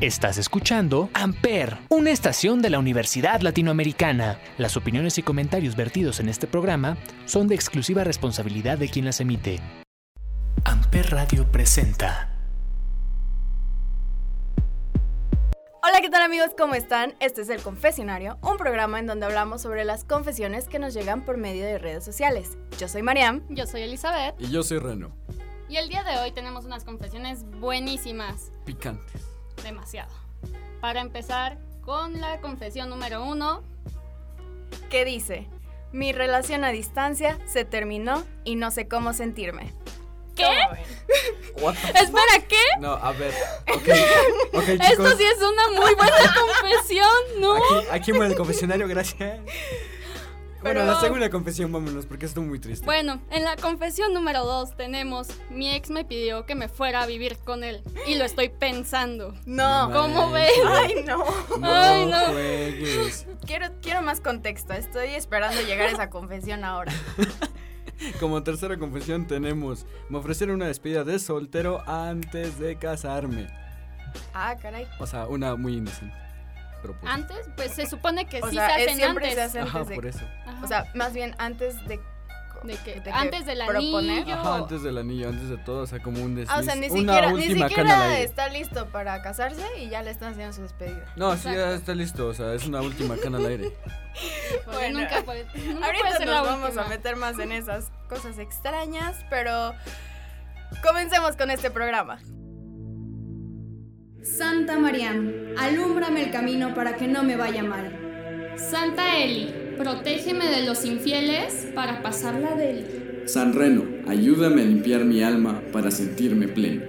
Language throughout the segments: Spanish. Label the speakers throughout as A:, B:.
A: Estás escuchando Amper, una estación de la Universidad Latinoamericana. Las opiniones y comentarios vertidos en este programa son de exclusiva responsabilidad de quien las emite. Amper Radio presenta.
B: Hola, ¿qué tal amigos? ¿Cómo están? Este es El Confesionario, un programa en donde hablamos sobre las confesiones que nos llegan por medio de redes sociales. Yo soy Mariam.
C: Yo soy Elizabeth.
D: Y yo soy Reno.
C: Y el día de hoy tenemos unas confesiones buenísimas.
D: Picantes.
C: Demasiado. Para empezar con la confesión número uno.
B: ¿Qué dice? Mi relación a distancia se terminó y no sé cómo sentirme.
C: ¿Qué?
D: What the
C: Espera, ¿qué?
D: No, a ver. Ok. Ok, chicos.
C: Esto sí es una muy buena confesión, ¿no?
D: Aquí, aquí muere el confesionario, gracias. Bueno, la segunda confesión, vámonos, porque esto muy triste.
C: Bueno, en la confesión número dos tenemos, mi ex me pidió que me fuera a vivir con él y lo estoy pensando.
B: No.
C: ¿Cómo ves?
B: Ay, no.
D: No,
C: Ay, no.
D: juegues.
B: Quiero, quiero más contexto. Estoy esperando llegar a esa confesión ahora.
D: Como tercera confesión tenemos, me ofrecieron una despedida de soltero antes de casarme.
B: Ah, caray.
D: O sea, una muy inocente. Pero pues,
C: Antes, pues se supone que
B: O
C: sí
B: sea,
C: se hacen
B: siempre
C: antes.
B: se hace
D: Ajá,
B: antes de...
D: por eso.
C: Ajá.
B: O sea, más bien antes de...
C: ¿De qué?
B: de que
C: Antes del
B: proponer.
C: anillo.
D: Ajá, antes del anillo, antes de todo, o sea, como un desliz.
B: Ah, o sea, ni
D: una
B: siquiera, ni
D: última cana al
B: siquiera
D: aire.
B: está listo para casarse y ya le están haciendo su despedida.
D: No, sí, ya
C: Exacto.
D: está listo, o sea, es una última cana al aire.
B: Bueno.
C: nunca puede, nunca puede
B: Ahorita
C: ser
B: nos
C: la
B: vamos
C: última.
B: a meter más en esas cosas extrañas, pero comencemos con este programa.
E: Santa Mariam, alúmbrame el camino para que no me vaya mal.
C: Santa Eli, protégeme de los infieles para pasarla de él.
F: San Reno, ayúdame a limpiar mi alma para sentirme pleno.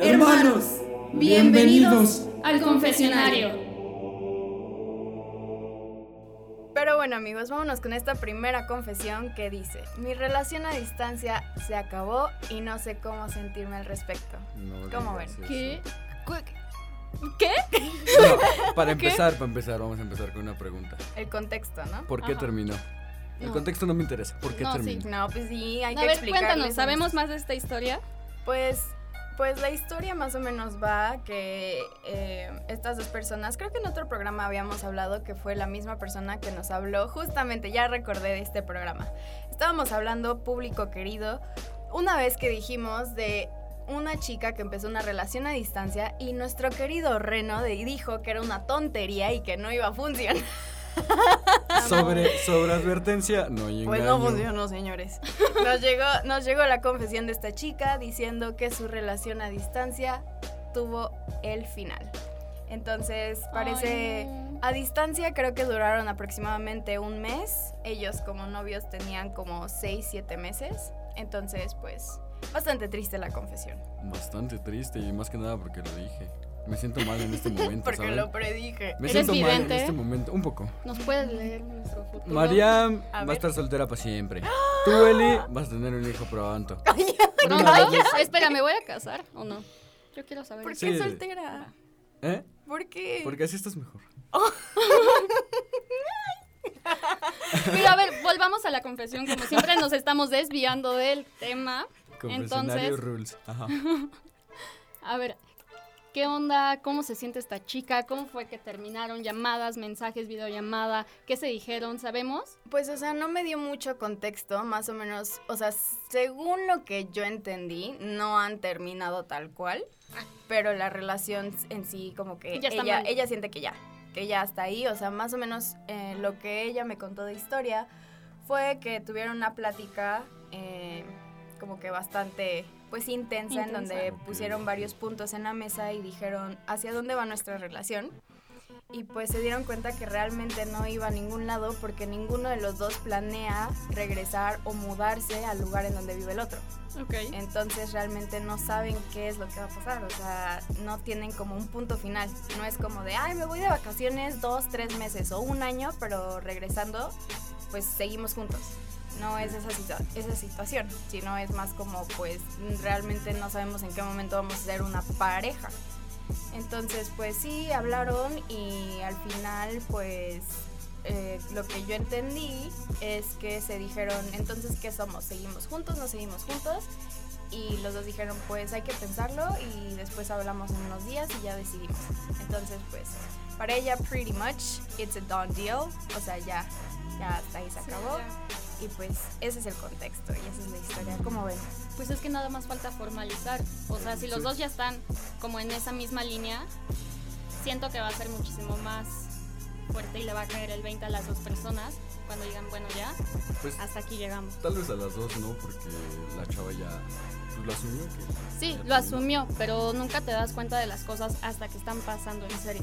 E: Hermanos, bienvenidos
C: Al confesionario.
B: Bueno amigos, vámonos con esta primera confesión que dice, mi relación a distancia se acabó y no sé cómo sentirme al respecto.
D: No
B: ¿Cómo ven?
C: ¿Qué? ¿Qué?
D: No, para
C: ¿Qué?
D: empezar, para empezar, vamos a empezar con una pregunta.
B: El contexto, ¿no?
D: ¿Por qué
C: Ajá.
D: terminó? El
C: No.
D: contexto no me interesa. ¿Por qué
C: No, sí.
D: terminó?
B: No, pues sí, hay
C: A
B: que
C: ver,
B: explicarles.
C: cuéntanos, ¿sabemos más de esta historia?
B: Pues, pues la historia más o menos va que eh, estas dos personas, creo que en otro programa habíamos hablado que fue la misma persona que nos habló, justamente ya recordé de este programa. Estábamos hablando, público querido, una vez que dijimos de una chica que empezó una relación a distancia y nuestro querido Reno dijo que era una tontería y que no iba a funcionar.
D: Sobre, sobre advertencia, no hay
B: Pues
D: engaño.
B: no funcionó, señores. Nos llegó, nos llegó la confesión de esta chica diciendo que su relación a distancia tuvo el final. Entonces, parece...
C: Ay.
B: A distancia creo que duraron aproximadamente un mes. Ellos como novios tenían como 6, 7 meses. Entonces, pues, bastante triste la confesión.
D: Bastante triste y más que nada porque lo dije. Me siento mal en este momento,
B: Porque
D: ¿saben?
B: lo predije.
D: Me
C: ¿Eres
D: siento mal en este momento, un poco.
C: ¿Nos puedes leer nuestro futuro?
D: Mariam
B: A
D: va a estar soltera para siempre. Tú, Eli, vas a tener un hijo pronto.
C: No, no, espera, ¿me voy a casar o no? Yo quiero saber.
B: ¿Por qué
D: Sí.
B: soltera?
D: ¿Eh?
B: ¿Por qué?
D: Porque así estás mejor.
C: Pero a ver, volvamos a la confesión. Como siempre nos estamos desviando del tema.
D: Confesionario
C: Entonces-
D: rules. Ajá.
C: A ver, ¿qué onda? ¿Cómo se siente esta chica? ¿Cómo fue que terminaron? ¿Llamadas, mensajes, videollamada? ¿Qué se dijeron? ¿Sabemos?
B: Pues, o sea, no me dio mucho contexto, más o menos, o sea, según lo que yo entendí, no han terminado tal cual, pero la relación en sí, como que
C: Ya
B: ella,
C: mal.
B: ella siente que ya, que ya está ahí, o sea, más o menos eh, lo que ella me contó de historia fue que tuvieron una plática eh, como que bastante, pues, intensa, en donde pusieron varios puntos en la mesa y dijeron hacia dónde va nuestra relación y pues se dieron cuenta que realmente no iba a ningún lado porque ninguno de los dos planea regresar o mudarse al lugar en donde vive el otro. Entonces realmente no saben qué es lo que va a pasar, o sea, no tienen como un punto final. No es como de, ay, me voy de vacaciones dos, tres meses o un año, pero regresando, pues seguimos juntos. No es esa, situa- esa situación, sino es más como, pues realmente no sabemos en qué momento vamos a ser una pareja. Entonces, pues sí, hablaron y al final, pues eh, lo que yo entendí es que se dijeron, entonces, ¿qué somos? ¿Seguimos juntos? ¿No seguimos juntos? y los dos dijeron, pues hay que pensarlo y después hablamos en unos días y ya decidimos. Entonces, pues, para ella, pretty much, it's a done deal. O sea, ya, ya hasta ahí se acabó. Y pues ese es el contexto y esa es la historia. ¿Cómo ven?
C: Pues es que nada más falta formalizar. O sea, si los dos ya están como en esa misma línea, siento que va a ser muchísimo más fuerte y le va a caer el 20 a las dos personas cuando digan, bueno, ya,
D: Pues
C: hasta aquí llegamos.
D: tal vez a las dos, ¿no? Porque la chava ya pues, lo asumió. Que
C: Sí, lo asumió, pero nunca te das cuenta de las cosas hasta que están pasando en serio.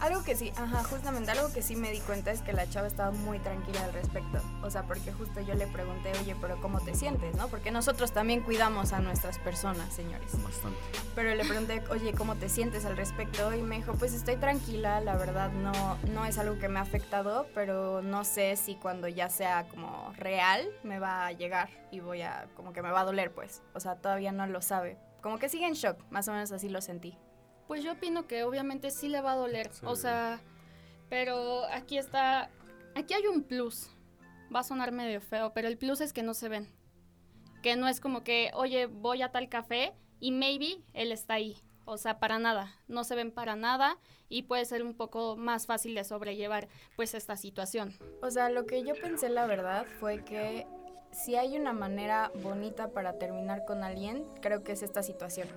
B: Algo que sí, ajá, justamente algo que sí me di cuenta es que la chava estaba muy tranquila al respecto. O sea, porque justo yo le pregunté, oye, pero ¿cómo te sientes? ¿No? Porque nosotros también cuidamos a nuestras personas, señores.
D: Bastante.
B: Pero le pregunté, oye, ¿cómo te sientes al respecto? Y me dijo, pues estoy tranquila, la verdad no, no es algo que me ha afectado, pero no sé si cuando ya sea como real me va a llegar y voy a, como que me va a doler, pues. O sea, todavía no lo sabe. Como que sigue en shock, más o menos así lo sentí.
C: Pues yo opino que obviamente sí le va a doler.
D: Sí.
C: O sea, pero aquí está. Aquí hay un plus. Va a sonar medio feo, pero el plus es que no se ven. Que no es como que, oye, voy a tal café y maybe él está ahí. O sea, para nada. No se ven para nada y puede ser un poco más fácil de sobrellevar pues esta situación.
B: O sea, lo que yo pensé, la verdad, fue que si hay una manera bonita para terminar con alguien, creo que es esta situación.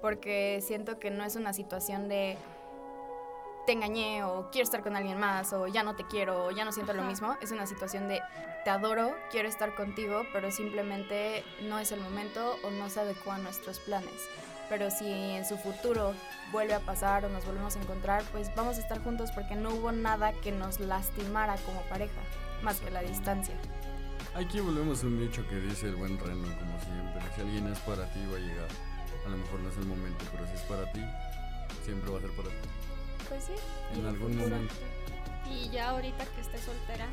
B: Porque siento que no es una situación de te engañé o quiero estar con alguien más o ya no te quiero o ya no siento lo
C: Ajá.
B: mismo. Es una situación de te adoro, quiero estar contigo, pero simplemente no es el momento o no se adecua a nuestros planes. Pero si en su futuro vuelve a pasar o nos volvemos a encontrar, pues vamos a estar juntos porque no hubo nada que nos lastimara como pareja, más que la distancia.
D: Aquí volvemos a un dicho que dice el buen Reno, como siempre. Si alguien es para ti, va a llegar. A lo mejor no es el momento, pero si es para ti, siempre va a ser para ti.
B: Pues sí.
D: En algún
C: futuro.
D: momento.
C: Y ya ahorita que estés soltera,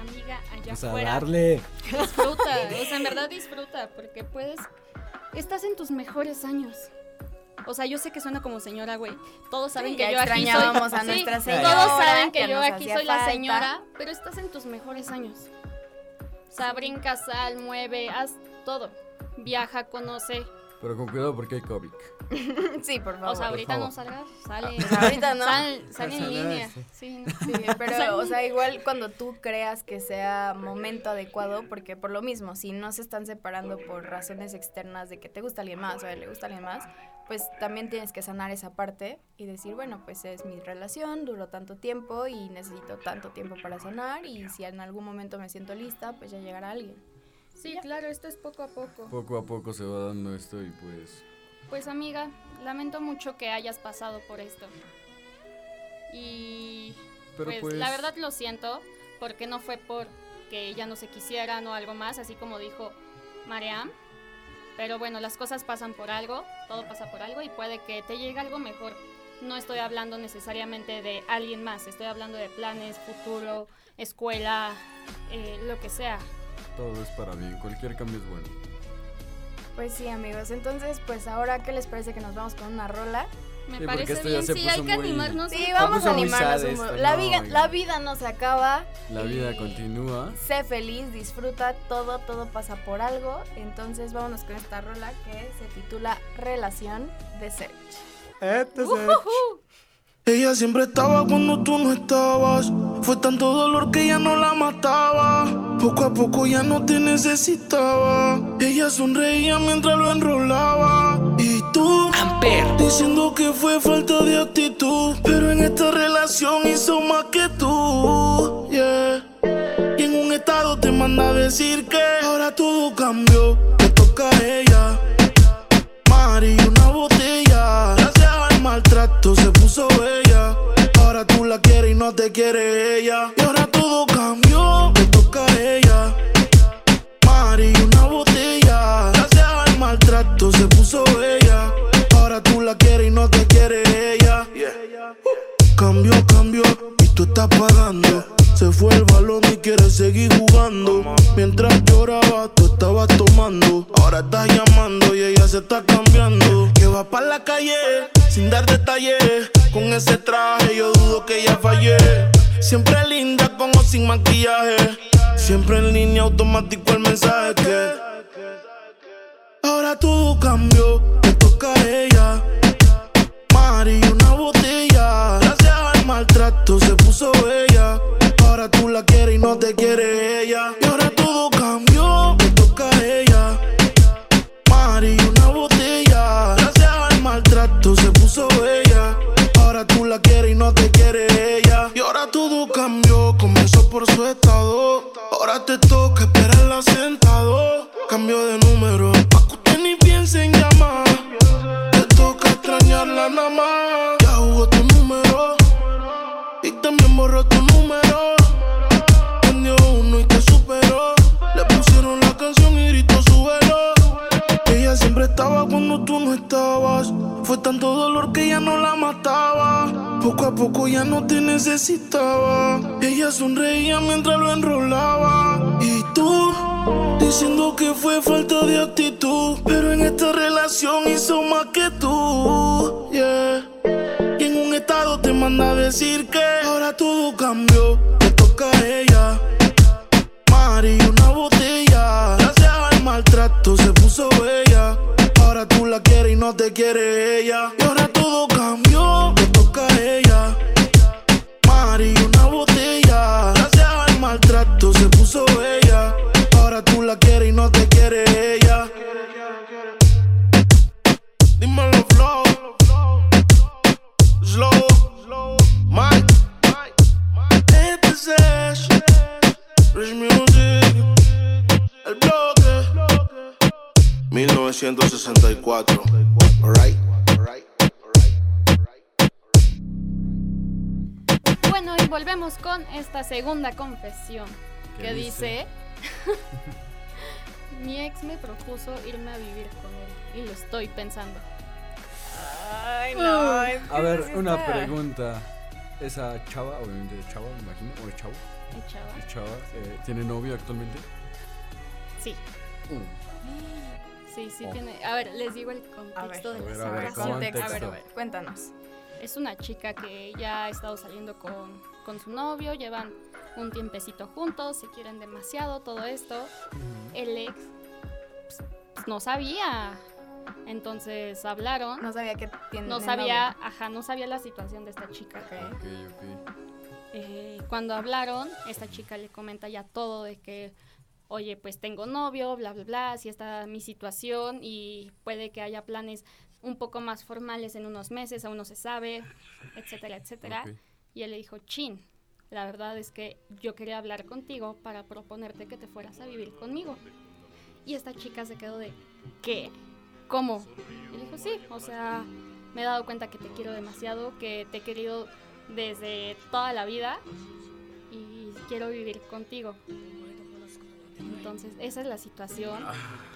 C: amiga, allá
D: Pues a
C: afuera.
D: darle.
C: Disfruta, o sea, en verdad disfruta, porque puedes. Estás en tus mejores años. O sea, yo sé que suena como señora, güey. Todos saben
B: Sí,
C: que
B: ya
C: yo aquí soy.
B: extrañábamos a
C: Sí,
B: nuestra
C: Todos
B: señora,
C: saben que yo aquí soy la señora, pero estás en tus mejores años. O sea, brinca, sal, mueve, haz todo. Viaja, conoce.
D: Pero con cuidado porque hay COVID.
B: Sí, por favor.
C: O sea, ahorita no salgas, sale.
B: Pues ahorita no.
C: Sal, sal en línea.
D: sí.
C: Sí.
B: Sí, pero, o sea, igual cuando tú creas que sea momento adecuado, porque por lo mismo, si no se están separando por razones externas de que te gusta alguien más o a él le gusta alguien más, pues también tienes que sanar esa parte y decir, bueno, pues es mi relación, duró tanto tiempo y necesito tanto tiempo para sanar y si en algún momento me siento lista, pues ya llegará alguien.
C: Sí, claro, esto es poco a poco.
D: Poco a poco se va dando esto y pues.
C: Pues amiga, lamento mucho que hayas pasado por esto. Y
D: Pero
C: pues,
D: pues.
C: la verdad lo siento, porque no fue por que ella no se quisieran o algo más, así como dijo Mariam. Pero bueno, las cosas pasan por algo, todo pasa por algo y puede que te llegue algo mejor. No estoy hablando necesariamente de alguien más, estoy hablando de planes, futuro, escuela, eh, lo que sea.
D: Todo es para bien. Cualquier cambio es bueno.
B: Pues sí, amigos, entonces pues ahora, ¿qué les parece que nos vamos con una rola?
C: Me
D: Sí,
C: parece bien, sí, hay que
D: muy-
C: animarnos.
B: Sí, vamos a animarnos un La,
D: no,
B: vida, la vida no se acaba.
D: La vida continúa.
B: Sé feliz, disfruta, todo, todo pasa por algo. Entonces vámonos con esta rola que se titula Relación de Search.
G: Ella siempre estaba cuando tú no estabas. Fue tanto dolor que ya no la mataba. Poco a poco ya no te necesitaba. Ella sonreía mientras lo enrolaba. Y tú
A: Amper.
G: diciendo que fue falta de actitud. Pero en esta relación hizo más que tú. Yeah. Y en un estado te manda a decir que ahora todo cambió. Se puso bella. Ahora tú la quieres y no te quiere ella. Y ahora todo cambió, le toca a ella. Mari, una botella. Gracias al maltrato se puso bella. Ahora tú la quieres y no te quiere ella. Cambió, cambió y tú estás pagando. Se fue el balón y quiere seguir jugando. Mientras lloraba, tú estabas tomando. Ahora estás llamando y ella se está cambiando. Que va para la calle sin dar detalles. Con ese traje yo dudo que ella fallé. Siempre linda con o sin maquillaje. Siempre en línea automático el mensaje que. Ahora todo cambió, le toca a ella. Mari, una botella. Gracias al maltrato se puso bella. Ahora tú la quieres y no te quiere ella. Y ahora todo ya no te necesitaba. Ella sonreía mientras lo enrolaba. Y tú, diciendo que fue falta de actitud. Pero en esta relación hizo más que tú. Yeah. Y en un estado te manda a decir que ahora todo cambió. Te toca a ella. Mari, una botella. Gracias al maltrato se puso bella. Ahora tú la quieres y no te quiere ella. Y ahora todo cambió, 1964. Alright.
C: Bueno, y volvemos con esta segunda confesión
D: ¿Qué
C: que
D: dice?
C: dice, mi ex me propuso irme a vivir con él y lo estoy pensando.
B: Ay, no. es que
D: A ver,
B: sí
D: una
B: está-
D: pregunta. Esa chava, obviamente es chava, me imagino, o es chavo,
C: ¿Eh, chava?
D: es chava, eh, ¿tiene novio actualmente?
C: Sí, sí, sí
D: Oh.
C: tiene. A ver, les digo el contexto de la
D: ver, a ver.
B: A ver, cuéntanos.
C: Es una chica que ya ha estado saliendo con, con su novio, llevan un tiempecito juntos, se quieren demasiado, todo esto. El ex pues, pues, no sabía. Entonces hablaron.
B: No sabía que tiene
C: No sabía, ajá, no sabía la situación de esta chica.
B: novio. Ok.
D: Ok, ok.
C: Eh, cuando hablaron, esta chica le comenta ya todo de que, oye, pues tengo novio, bla, bla, bla, así está mi situación y puede que haya planes un poco más formales en unos meses, aún no se sabe, etcétera, etcétera. Y él le dijo, chin, la verdad es que yo quería hablar contigo para proponerte que te fueras a vivir conmigo. Y esta chica se quedó de, ¿qué? ¿Cómo? Y le dijo, sí, o sea, me he dado cuenta que te quiero demasiado, que te he querido desde toda la vida y quiero vivir contigo. Entonces, esa es la situación.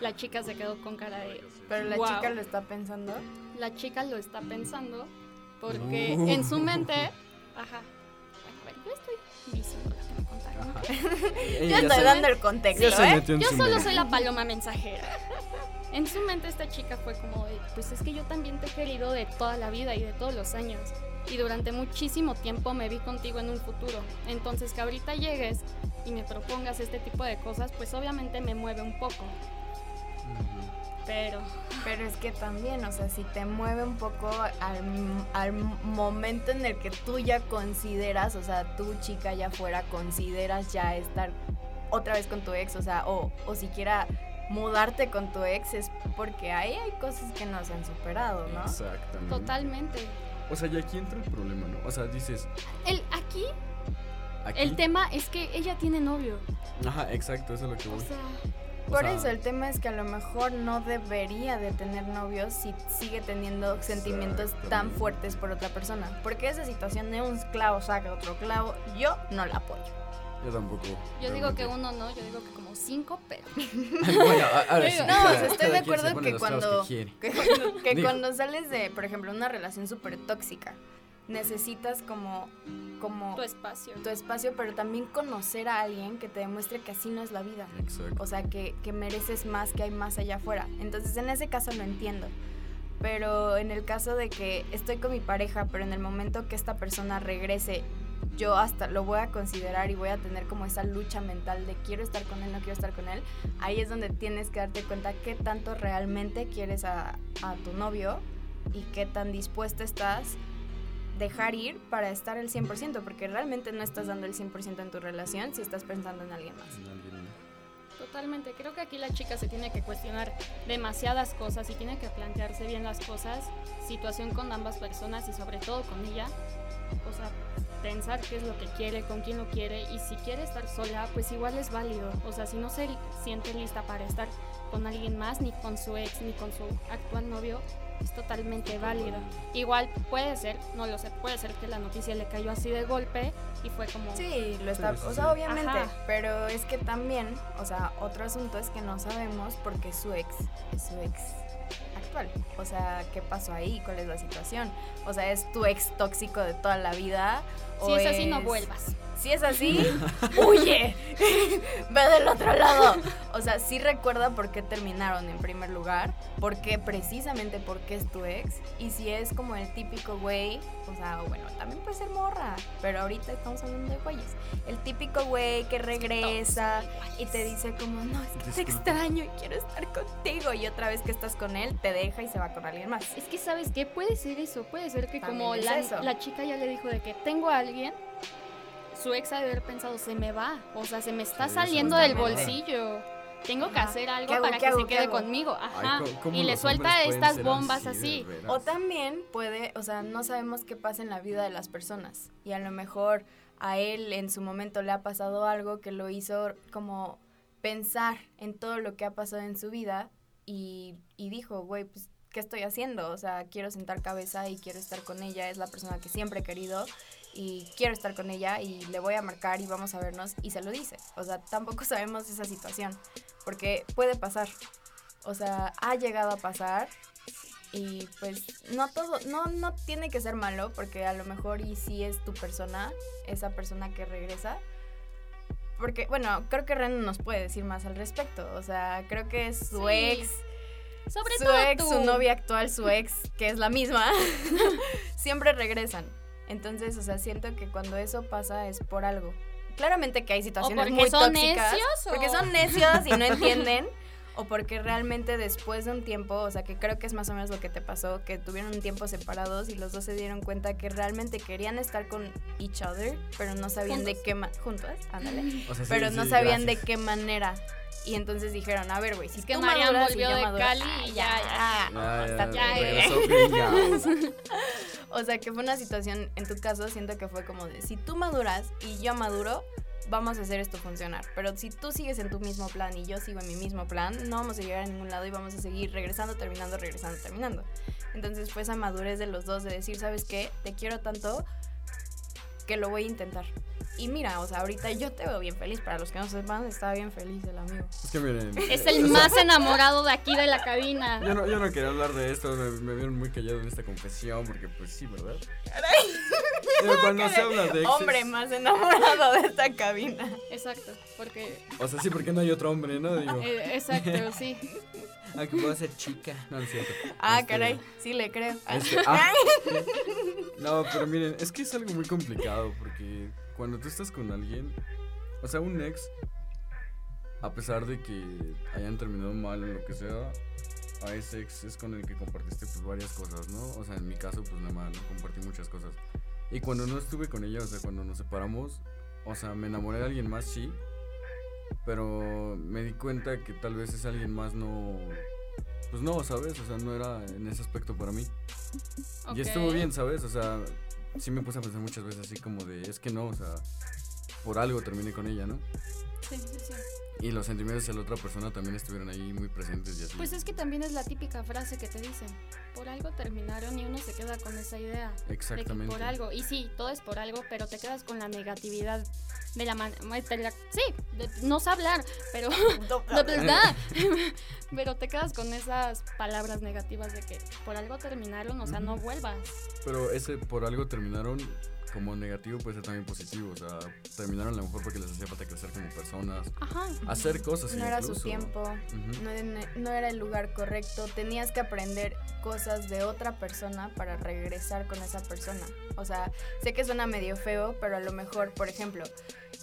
C: La chica se quedó con cara de...
B: Pero la chica lo está pensando.
C: La chica lo está pensando porque
D: Uh.
C: en su mente... Ajá. A ver, yo estoy diciendo lo que me contaron.
B: Yo estoy dando el contexto, ¿eh?
C: Yo solo
D: mente.
C: soy la paloma mensajera. En su mente esta chica fue como de, pues es que yo también te he querido de toda la vida y de todos los años. Y durante muchísimo tiempo me vi contigo en un futuro. Entonces que ahorita llegues y me propongas este tipo de cosas, pues obviamente me mueve un poco. Pero
B: Pero es que también, o sea, si te mueve un poco al, al momento en el que tú ya consideras, o sea, tú chica ya fuera, consideras ya estar otra vez con tu ex, o sea, o, o siquiera mudarte con tu ex, es porque ahí hay cosas que no se han superado, ¿no?
D: Exactamente.
C: totalmente.
D: O sea, y aquí entra el problema, ¿no? O sea, dices,
C: El, aquí
D: aquí.
C: el tema es que ella tiene novio.
D: Ajá, exacto, eso es lo que
C: O
D: voy.
C: sea,
D: O
B: Por
D: sea,
B: eso el tema es que a lo mejor no debería de tener novios si sigue teniendo sentimientos tan fuertes por otra persona. Porque esa situación de un clavo saca otro clavo, yo no la apoyo.
D: Yo tampoco.
C: yo digo que uno no, yo digo que como cinco, pero...
D: bueno, a- ahora sí.
C: No,
B: o sea, estoy
D: cada
B: de acuerdo que cuando,
D: que quiere.
B: que, cuando- que
D: Digo.
B: cuando sales de, por ejemplo, una relación súper tóxica, necesitas como, como
C: tu espacio.
B: tu espacio, pero también conocer a alguien que te demuestre que así no es la vida.
D: Exacto.
B: O sea, que, que mereces más, que hay más allá afuera. Entonces, en ese caso lo entiendo. Pero en el caso de que estoy con mi pareja, pero en el momento que esta persona regrese, yo hasta lo voy a considerar y voy a tener como esa lucha mental de quiero estar con él, no quiero estar con él, ahí es donde tienes que darte cuenta qué tanto realmente quieres a, a tu novio y qué tan dispuesta estás dejar ir para estar el 100%, porque realmente no estás dando el 100% en tu relación si estás pensando en alguien más.
C: Totalmente, creo que aquí la chica se tiene que cuestionar demasiadas cosas y tiene que plantearse bien las cosas, situación con ambas personas y sobre todo con ella. O sea, pensar qué es lo que quiere, con quién lo quiere y si quiere estar sola, pues igual es válido. O sea, si no se siente lista para estar con alguien más, ni con su ex, ni con su actual novio, es totalmente válido. Igual puede ser, no lo sé, puede ser que la noticia le cayó así de golpe y fue como...
B: Sí, lo está, o sea, obviamente, pero es que también, o sea, otro asunto es que no sabemos por qué su ex es su ex actual. O sea, ¿qué pasó ahí? ¿Cuál es la situación? O sea, ¿es tu ex tóxico de toda la vida?
C: Si es así, no vuelvas.
B: Si es así, huye, ve del otro lado. O sea, sí recuerda por qué terminaron en primer lugar, por qué precisamente por qué es tu ex. Y si es como el típico güey, o sea, bueno, también puede ser morra, pero ahorita estamos hablando de güeyes. El típico güey que regresa y te dice como, no, es que te extraño y quiero estar contigo. Y otra vez que estás con él, te deja y se va con alguien más.
C: Es que, ¿sabes qué? Puede ser eso, puede ser que como la, la chica ya le dijo de que tengo a alguien su ex ha de haber pensado, se me va, o sea, se me está saliendo del bolsillo. Tengo que hacer algo para que se quede conmigo. Ajá. y le suelta estas bombas así.
B: O también puede, o sea, no sabemos qué pasa en la vida de las personas. Y a lo mejor a él en su momento le ha pasado algo que lo hizo como pensar en todo lo que ha pasado en su vida y, y dijo, güey, pues ¿qué estoy haciendo? O sea, quiero sentar cabeza y quiero estar con ella, es la persona que siempre he querido y quiero estar con ella y le voy a marcar y vamos a vernos y se lo dice. O sea, tampoco sabemos esa situación porque puede pasar. O sea, ha llegado a pasar y pues no todo, no, no tiene que ser malo porque a lo mejor y si es tu persona, esa persona que regresa. Porque, bueno, creo que Ren nos puede decir más al respecto. O sea, creo que su ex
C: sobre
B: su ex, su novia actual, su ex, que es la misma, siempre regresan. Entonces, o sea, siento que cuando eso pasa es por algo. Claramente que hay situaciones muy tóxicas. Necios, Porque son necios y no entienden. O porque realmente después de un tiempo, o sea, que creo que es más o menos lo que te pasó, que tuvieron un tiempo separados y los dos se dieron cuenta que realmente querían estar con each other, pero no sabían de qué manera, juntos, ándale, pero no sabían de qué manera. Y entonces dijeron, a ver, güey, si es que Marian volvió de Cali y ya, ya, ya, O sea, que fue una situación, en tu caso, siento que fue como de, si tú maduras y yo maduro, vamos a hacer esto funcionar. Pero si tú sigues en tu mismo plan y yo sigo en mi mismo plan, no vamos a llegar a ningún lado y vamos a seguir regresando, terminando, regresando, terminando. Entonces fue esa madurez de los dos de decir, ¿sabes qué? Te quiero tanto que lo voy a intentar. Y mira, o sea, ahorita yo te veo bien feliz. Para los que no sepan, está bien feliz el amigo.
D: Es que miren.
C: Es el más enamorado de aquí de la cabina.
D: Yo no, yo no quería hablar de esto. Me, vieron muy callado en esta confesión. Porque, pues sí, ¿verdad? Pero cuando se habla de
B: Hombre más enamorado de esta cabina.
C: Exacto, porque.
D: O sea, sí, porque no hay otro hombre, ¿no? Digo.
C: Eh, exacto, sí.
D: Aunque puedo ser chica. No, es cierto.
B: Ah, este, caray. Sí, le creo.
D: Este, ah, no, pero miren, es que es algo muy complicado. Porque cuando tú estás con alguien, o sea, un ex, a pesar de que hayan terminado mal en lo que sea, a ese ex es con el que compartiste pues varias cosas, ¿no? O sea, en mi caso pues nada más, ¿no? compartí muchas cosas. Y cuando no estuve con ella, o sea, cuando nos separamos, o sea, me enamoré de alguien más, sí, pero me di cuenta que tal vez ese alguien más no, pues no, ¿sabes? O sea, no era en ese aspecto para mí. Y estuvo bien, ¿sabes? O sea, sí me puse a pensar muchas veces así como de, es que no, o sea, por algo terminé con ella, ¿no? Y los sentimientos de la otra persona también estuvieron ahí muy presentes y así.
C: Pues es que también es la típica frase que te dicen, por algo terminaron y uno se queda con esa idea.
D: Exactamente.
C: por algo. Y sí, todo es por algo, pero te quedas con la negatividad de la mano. Sí, no sé hablar, pero... de verdad. pero te quedas con esas palabras negativas de que por algo terminaron, o sea, no vuelvas.
D: Pero ese por algo terminaron como negativo puede ser también positivo. O sea, terminaron a lo mejor porque les hacía falta crecer como personas,
C: Ajá.
D: hacer cosas.
B: No era su tiempo, no, era- no era el lugar correcto. Tenías que aprender cosas de otra persona para regresar con esa persona. O sea, sé que suena medio feo, pero a lo mejor, por ejemplo,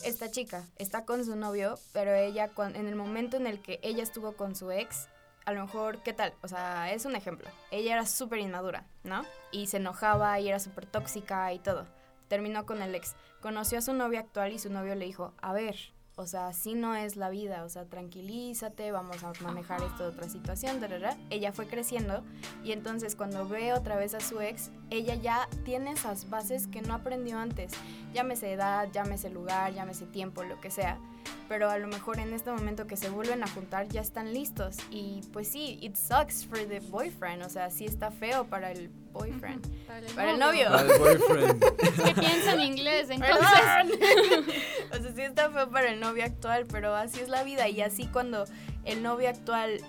B: esta chica está con su novio, pero ella, en el momento en el que ella estuvo con su ex, a lo mejor, ¿qué tal? O sea, es un ejemplo. Ella era súper inmadura, ¿no? Y se enojaba y era súper tóxica y todo. Terminó con el ex. Conoció a su novio actual y su novio le dijo, a ver, o sea, así no es la vida, o sea, tranquilízate, vamos a manejar esto de otra situación, tarara. Ella fue creciendo y entonces cuando ve otra vez a su ex, ella ya tiene esas bases que no aprendió antes. Llámese edad, llámese lugar, llámese tiempo, lo que sea. Pero a lo mejor en este momento que se vuelven a juntar ya están listos. Y pues sí, it sucks for the boyfriend, o sea, sí está feo para el boyfriend.
C: Para el,
B: Para el novio.
D: Para el boyfriend.
C: Que piensa en inglés, entonces.
B: O sea, sí está feo para el novio actual, pero así es la vida. Y así cuando el novio actual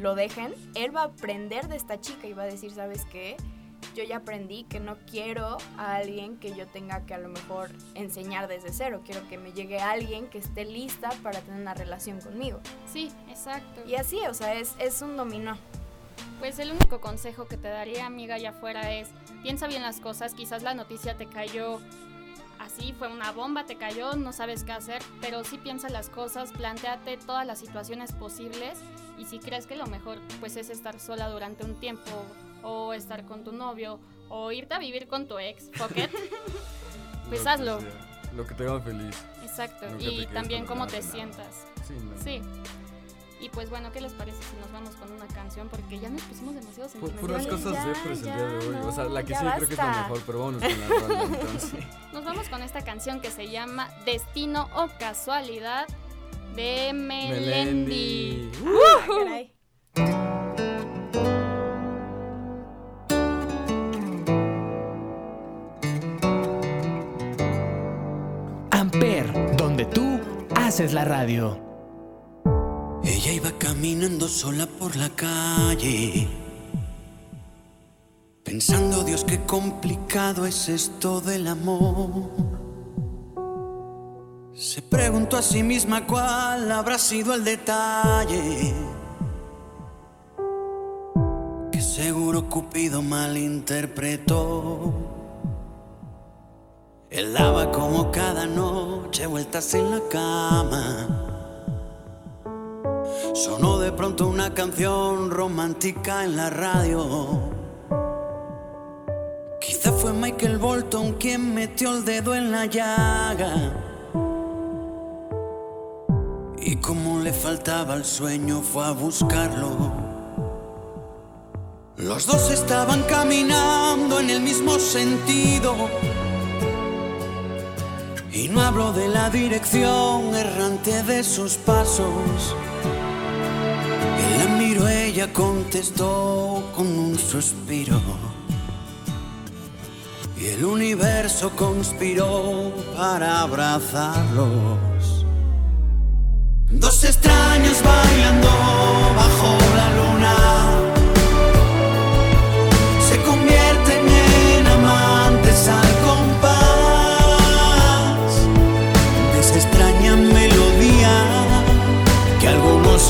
B: lo dejen, él va a aprender de esta chica y va a decir, ¿sabes qué? Yo ya aprendí que no quiero a alguien que yo tenga que a lo mejor enseñar desde cero. Quiero que me llegue alguien que esté lista para tener una relación conmigo.
C: Sí, exacto.
B: Y así, o sea, es, es un dominó.
C: Pues el único consejo que te daría, amiga, allá afuera es, piensa bien las cosas, quizás la noticia te cayó así, fue una bomba, te cayó, no sabes qué hacer, pero sí piensa las cosas, planteate todas las situaciones posibles y si crees que lo mejor pues es estar sola durante un tiempo o estar con tu novio o irte a vivir con tu ex, fuck it, pues
D: Lo que
C: hazlo.
D: sea, Lo que te haga feliz.
C: Exacto, y también cómo te
D: nada.
C: sientas.
D: Sí, no.
C: Sí. Y pues bueno, ¿qué les parece si nos vamos con una canción? Porque ya nos pusimos demasiado sentimentales.
D: Puras cosas depres el día de hoy. o sea, la que sí creo que es la mejor, pero vámonos con la entonces.
C: Nos vamos con esta canción que se llama Destino o Casualidad de Melendi.
D: Melendi.
B: Caray.
A: Haces la radio.
H: Ella iba caminando sola por la calle, pensando, Dios, qué complicado es esto del amor. Se preguntó a sí misma cuál habrá sido el detalle, que seguro Cupido malinterpretó. Él daba como cada noche vueltas en la cama. Sonó de pronto una canción romántica en la radio. Quizá fue Michael Bolton quien metió el dedo en la llaga. Y como le faltaba el sueño fue a buscarlo. Los dos estaban caminando en el mismo sentido. Y no hablo de la dirección errante de sus pasos. Él la miró, ella contestó con un suspiro. Y el universo conspiró para abrazarlos. Dos extraños bailando bajo la luna.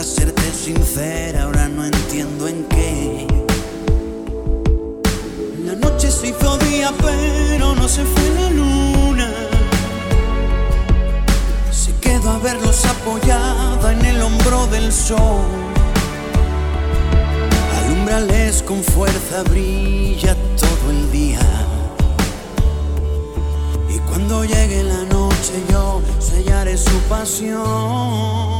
H: Para serte sincera, ahora no entiendo en qué. La noche se hizo día, pero no se fue la luna. Se quedó a verlos apoyada en el hombro del sol. Alumbrales con fuerza, brilla todo el día. Y cuando llegue la noche yo sellaré su pasión.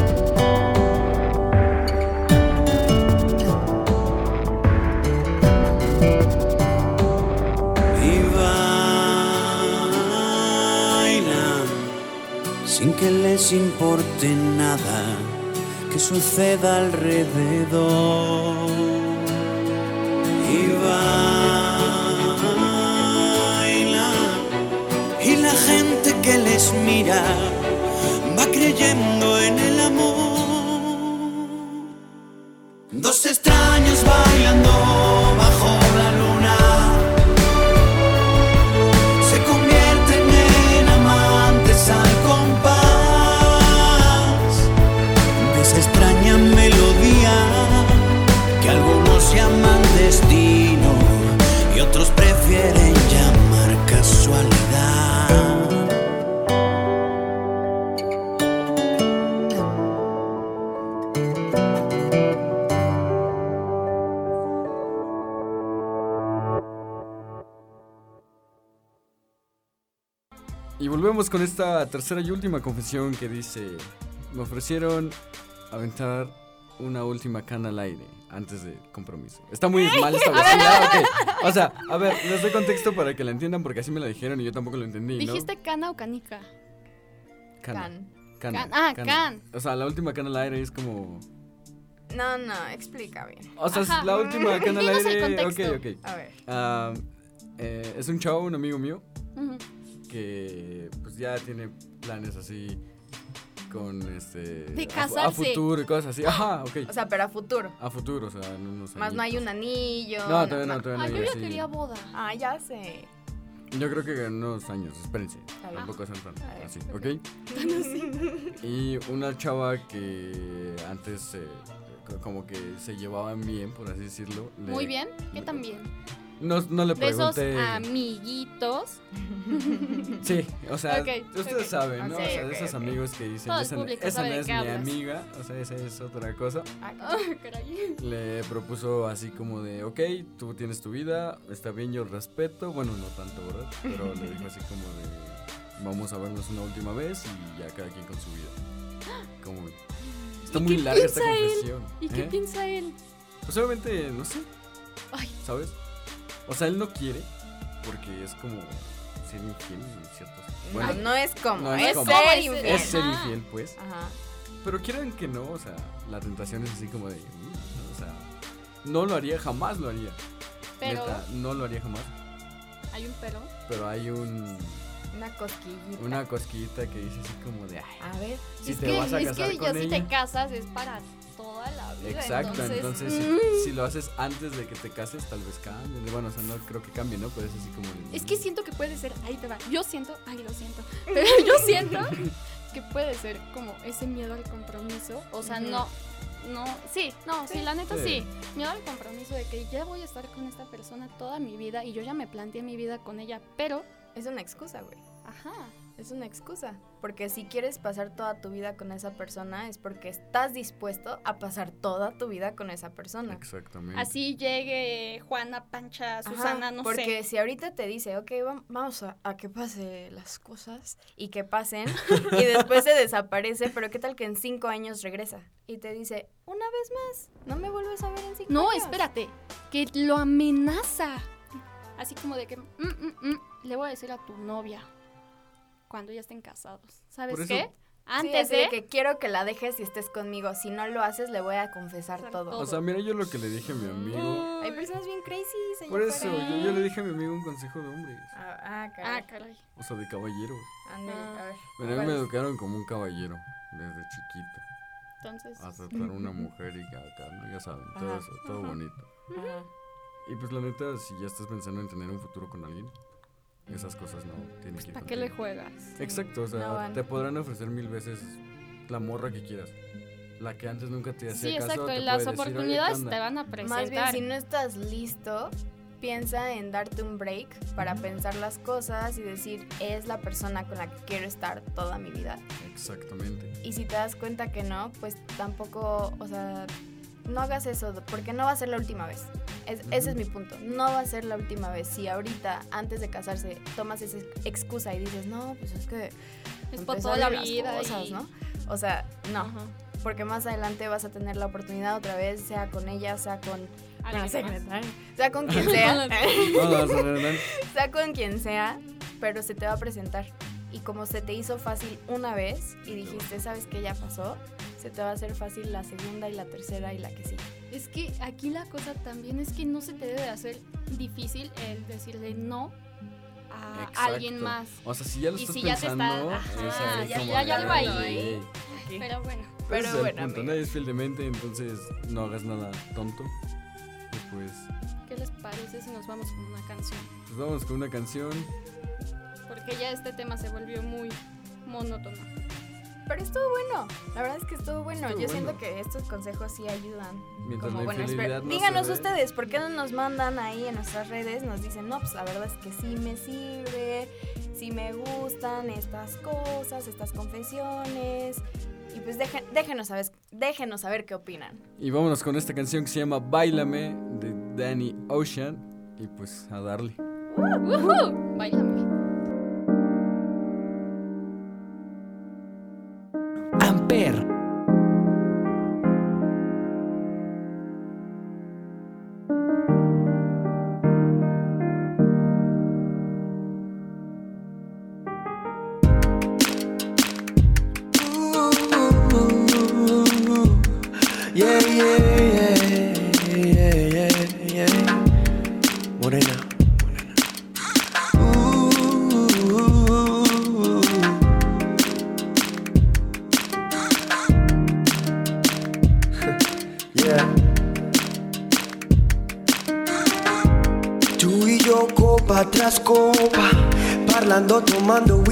H: Que les importe nada que suceda alrededor. Y bailan y la gente que les mira va creyendo en el amor. Dos extraños bailando Y
D: volvemos con esta tercera y última confesión que dice, me ofrecieron aventar una última cana al aire antes de compromiso. Está muy mal establecida. ok. O sea, a ver, les doy contexto para que la entiendan porque así me la dijeron y yo tampoco lo entendí, ¿no?
C: ¿Dijiste cana o canica?
D: Cana.
B: Can.
D: Cana,
C: Can. Ah,
D: cana.
C: can.
D: O sea, la última cana al aire es como...
B: No, no, explica bien.
D: O sea,
C: Ajá.
D: la última cana al
C: Dinos el
D: aire... Ok,
C: contexto.
D: ok.
B: A ver.
D: Ah, eh, es un chavo, un amigo mío,
C: Ujú.
D: Que pues ya tiene planes así con este...
C: De
D: a fu- A,
C: casarse.
D: futuro y cosas así. Ajá, ok.
B: O sea, pero a futuro.
D: A futuro, o sea, en unos
B: Más no hay un anillo.
D: No, todavía no, todavía no.
C: Ah, yo ya
D: así.
C: quería boda.
B: Ah, ya sé.
D: Yo creo que en unos años, espérense. Tampoco son tan
B: Ah,
D: así,
C: ok.
D: ¿ok? Y una chava que antes eh, co- como que se llevaban bien, por así decirlo. le-
C: Muy bien. ¿Qué
D: le-
C: tan bien?
D: No, no le
C: De esos
D: pregunté.
C: amiguitos.
D: Sí, o sea, ustedes saben, ¿no? O sea, de esos amigos que dicen, esa, esa no es mi
C: hablas".
D: amiga, o sea, esa es otra cosa.
B: Ah,
C: caray.
D: Le propuso así como de, ok, tú tienes tu vida, está bien, yo respeto, bueno, no tanto, ¿verdad? Pero le dijo así como de, vamos a vernos una última vez y ya cada quien con su vida. Como, está
C: ¿Y
D: muy larga esta
C: él?
D: confesión.
C: ¿Y qué
D: ¿eh?
C: piensa él?
D: Pues obviamente, no sé,
C: Ay,
D: ¿sabes? O sea, él no quiere porque es como ser infiel en ciertos... Bueno,
B: no, no es como.
D: no es
B: es,
D: como.
B: ser
C: Es-
B: infiel.
D: es ser infiel, pues.
B: Ajá.
D: Pero quieren que no, o sea, la tentación es así como de, "Uy", o sea, no lo haría, jamás lo haría.
C: pero
D: Neta, no lo haría jamás.
C: hay un pero.
D: Pero hay un,
B: Una cosquillita.
D: una cosquillita que dice así como de, ay,
B: A ver.
D: si
C: es
D: te
C: que,
D: vas a
C: es
D: casar
C: que
D: con
C: ya si
D: ella.
C: te casas es para toda la vida.
D: Exacto,
C: entonces,
D: entonces,
C: mm,
D: si, si lo haces antes de que te cases, tal vez cambie. Bueno, o sea, no creo que cambie, ¿no? Pero es así como.
C: Es que siento que puede ser, ahí te va. Yo siento, ay, lo siento. Pero yo siento que puede ser como ese miedo al compromiso. O sea, no, no, sí, no, sí, la neta
D: Sí.
C: sí. Miedo al compromiso de que ya voy a estar con esta persona toda mi vida y yo ya me planteé mi vida con ella, pero,
B: Es una excusa, güey.
C: ajá,
B: Es una excusa. Porque si quieres pasar toda tu vida con esa persona, es porque estás dispuesto a pasar toda tu vida con esa persona.
D: Exactamente.
C: así llegue Juana, Pancha,
B: Ajá,
C: Susana, no
B: porque
C: sé.
B: si ahorita te dice, ok, vam- vamos a, a que pase las cosas y que pasen, y después se desaparece, pero qué tal que en cinco años regresa y te dice, una vez más, no me vuelves a ver en cinco
C: No,
B: años.
C: espérate, que lo amenaza. Así como de que mm, mm, mm, le voy a decir a tu novia cuando ya estén casados. ¿Sabes
D: Por
C: qué?
B: Sí,
C: Antes
B: así
C: de...
B: que quiero que la dejes y estés conmigo. Si no lo haces, le voy a confesar todo.
D: O sea, mira, yo lo que le dije a mi amigo.
B: Hay personas bien crazy, señor.
D: Por eso, yo, yo le dije a mi amigo un consejo de hombres.
B: Ah, ah,
C: Ah,
B: caray.
C: caray.
D: O sea, de caballeros.
B: Ándale,
C: Ah.
B: a ver.
D: Pero a mí
B: ¿cuál
D: me educaron como un caballero desde chiquito.
C: Entonces...
D: A tratar a una mujer y acá, ¿no? Ya saben, todo
B: Ajá.
D: eso, todo
C: Ajá.
D: bonito.
B: Ajá.
D: Y pues la neta, si ya estás pensando en tener un futuro con alguien, esas cosas no tienen que ir
C: ¿Para qué le juegas?
D: Exacto, o sea,
B: No van.
D: te podrán ofrecer mil veces la morra que quieras. La que antes nunca te hacía
C: Sí,
D: caso,
C: exacto.
D: te
C: Y las
D: puede decir, "Oye, ¿qué
C: oportunidades
D: onda?".
C: te van a presentar.
B: Más bien, si no estás listo, piensa en darte un break para pensar las cosas y decir, es la persona con la que quiero estar toda mi vida.
D: Exactamente.
B: Y si te das cuenta que no, pues tampoco, o sea, no hagas eso, porque no va a ser la última vez. Es- ese es mi punto. No va a ser la última vez. Si ahorita, antes de casarse, tomas esa excusa y dices, no, pues es que.
C: Es por toda la vida
B: cosas",
C: y-
B: ¿no? O sea, no. Porque más adelante vas a tener la oportunidad otra vez, sea con ella, sea con. Sea, con quien sea. Sea con quien sea, pero se te va a presentar. Y como se te hizo fácil una vez y dijiste, sabes que ya pasó, se te va a hacer fácil la segunda y la tercera y la que sigue.
C: Es que aquí la cosa también es que no se te debe de hacer difícil el decirle no a
D: Exacto.
C: alguien más.
D: O sea, si ya lo
C: Y
D: estás
C: si ya te
D: pensando,
C: está-
D: es
C: ajá, ya- ya hay
D: de,
C: algo ahí.
D: "Ey".
C: Pero bueno,
B: Pero
D: Ese es el
B: bueno,
D: punto, nadie es fiel de mente, entonces no hagas nada tonto. Y pues,
C: ¿qué les parece si nos vamos con una canción?
D: pues vamos con una canción.
C: Porque ya este tema se volvió muy monótono.
B: Pero estuvo bueno, la verdad es que estuvo bueno.
D: Estuvo
B: Yo siento que estos consejos sí ayudan.
D: Mientras
B: Como, bueno,
D: no
B: díganos ustedes, ¿por qué no nos mandan ahí en nuestras redes? Nos dicen, no, pues la verdad es que sí me sirve, sí me gustan estas cosas, estas confesiones. Y pues dejen- déjenos, saber, déjenos saber qué opinan.
D: Y vámonos con esta canción que se llama Bailame de Danny Ocean. Y pues a darle.
C: ¡Woohoo! Báilame.
A: Amper.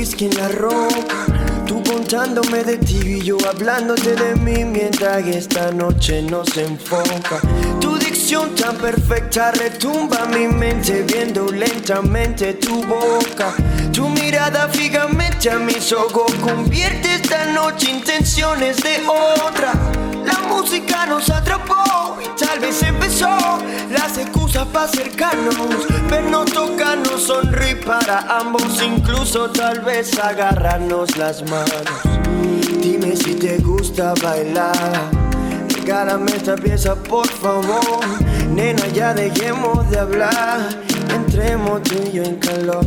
I: Whisky en la ropa. Tú contándome de ti y yo hablándote de mí mientras esta noche nos enfoca. Tu dicción tan perfecta retumba mi mente viendo lentamente tu boca. Tu mirada fijamente a mis ojos convierte esta noche intenciones de otra. La música nos atrapó y tal vez empezó. Las excusas para acercarnos, vernos, tocarnos, sonreír para ambos, incluso tal vez agarrarnos las manos. Dime si te gusta bailar, regálame esta pieza por favor, nena ya dejemos de hablar, entremos tú y yo en calor.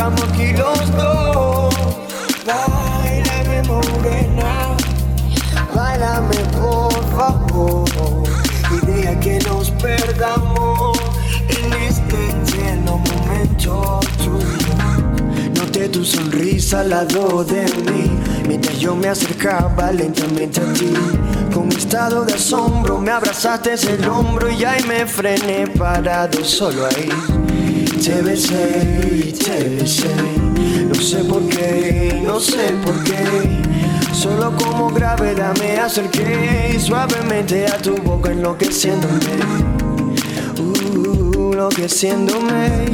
I: Estamos aquí los dos. Bailame morena, bailame por favor, y deja que nos perdamos en este eterno momento tuyo. Noté tu sonrisa al lado de mí. Mientras yo me acercaba lentamente a ti. Con estado de asombro me abrazaste el hombro Y ahí me frené parado solo ahí Te besé te besé No sé por qué, no sé por qué. Solo como gravedad me acerqué Suavemente a tu boca enloqueciéndome. Uh, enloqueciéndome.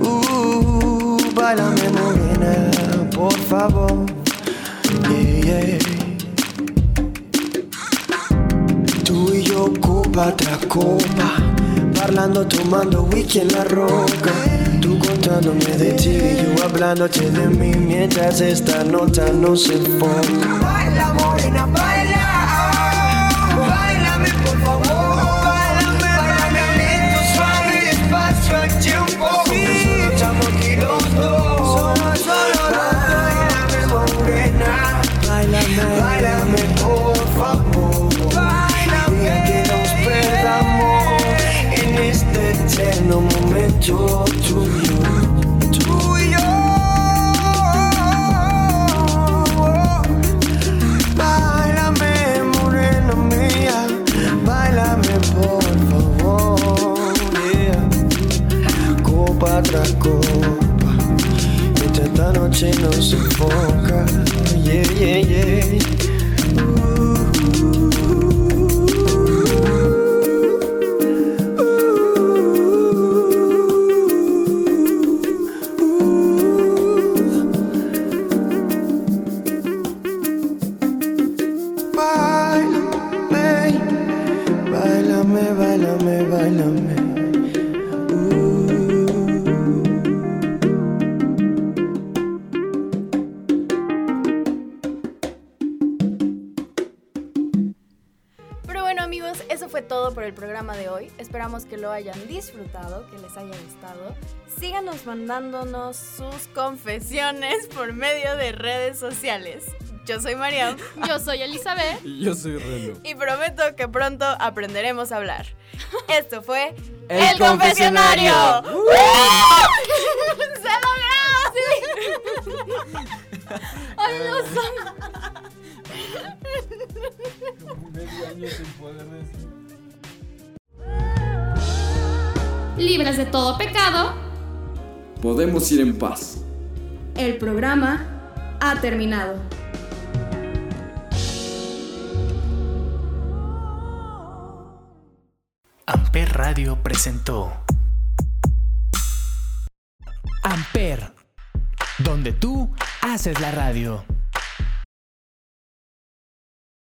I: Uh, Bailame morena, por favor. Yeah. Tú y yo copa tras copa Tomando whisky en la roca. Tú contándome de ti y yo hablándote de mí Mientras esta nota no se enfoca
B: Yeah, yeah, yeah. Por el programa de hoy. Esperamos que lo hayan disfrutado, que les haya gustado. Síganos mandándonos sus confesiones por medio de redes sociales. Yo soy Mariam.
C: Yo soy Elizabeth.
D: Y yo soy Reno.
B: Y prometo que pronto aprenderemos a hablar. Esto fue
D: El Confesionario.
B: ¡Se logró!
C: ¡Ay, los
D: Medio año sin poder decir.
C: Libres de todo pecado.
F: Podemos ir en paz.
E: El programa ha terminado.
A: Amper Radio presentó Amper, donde tú haces la radio.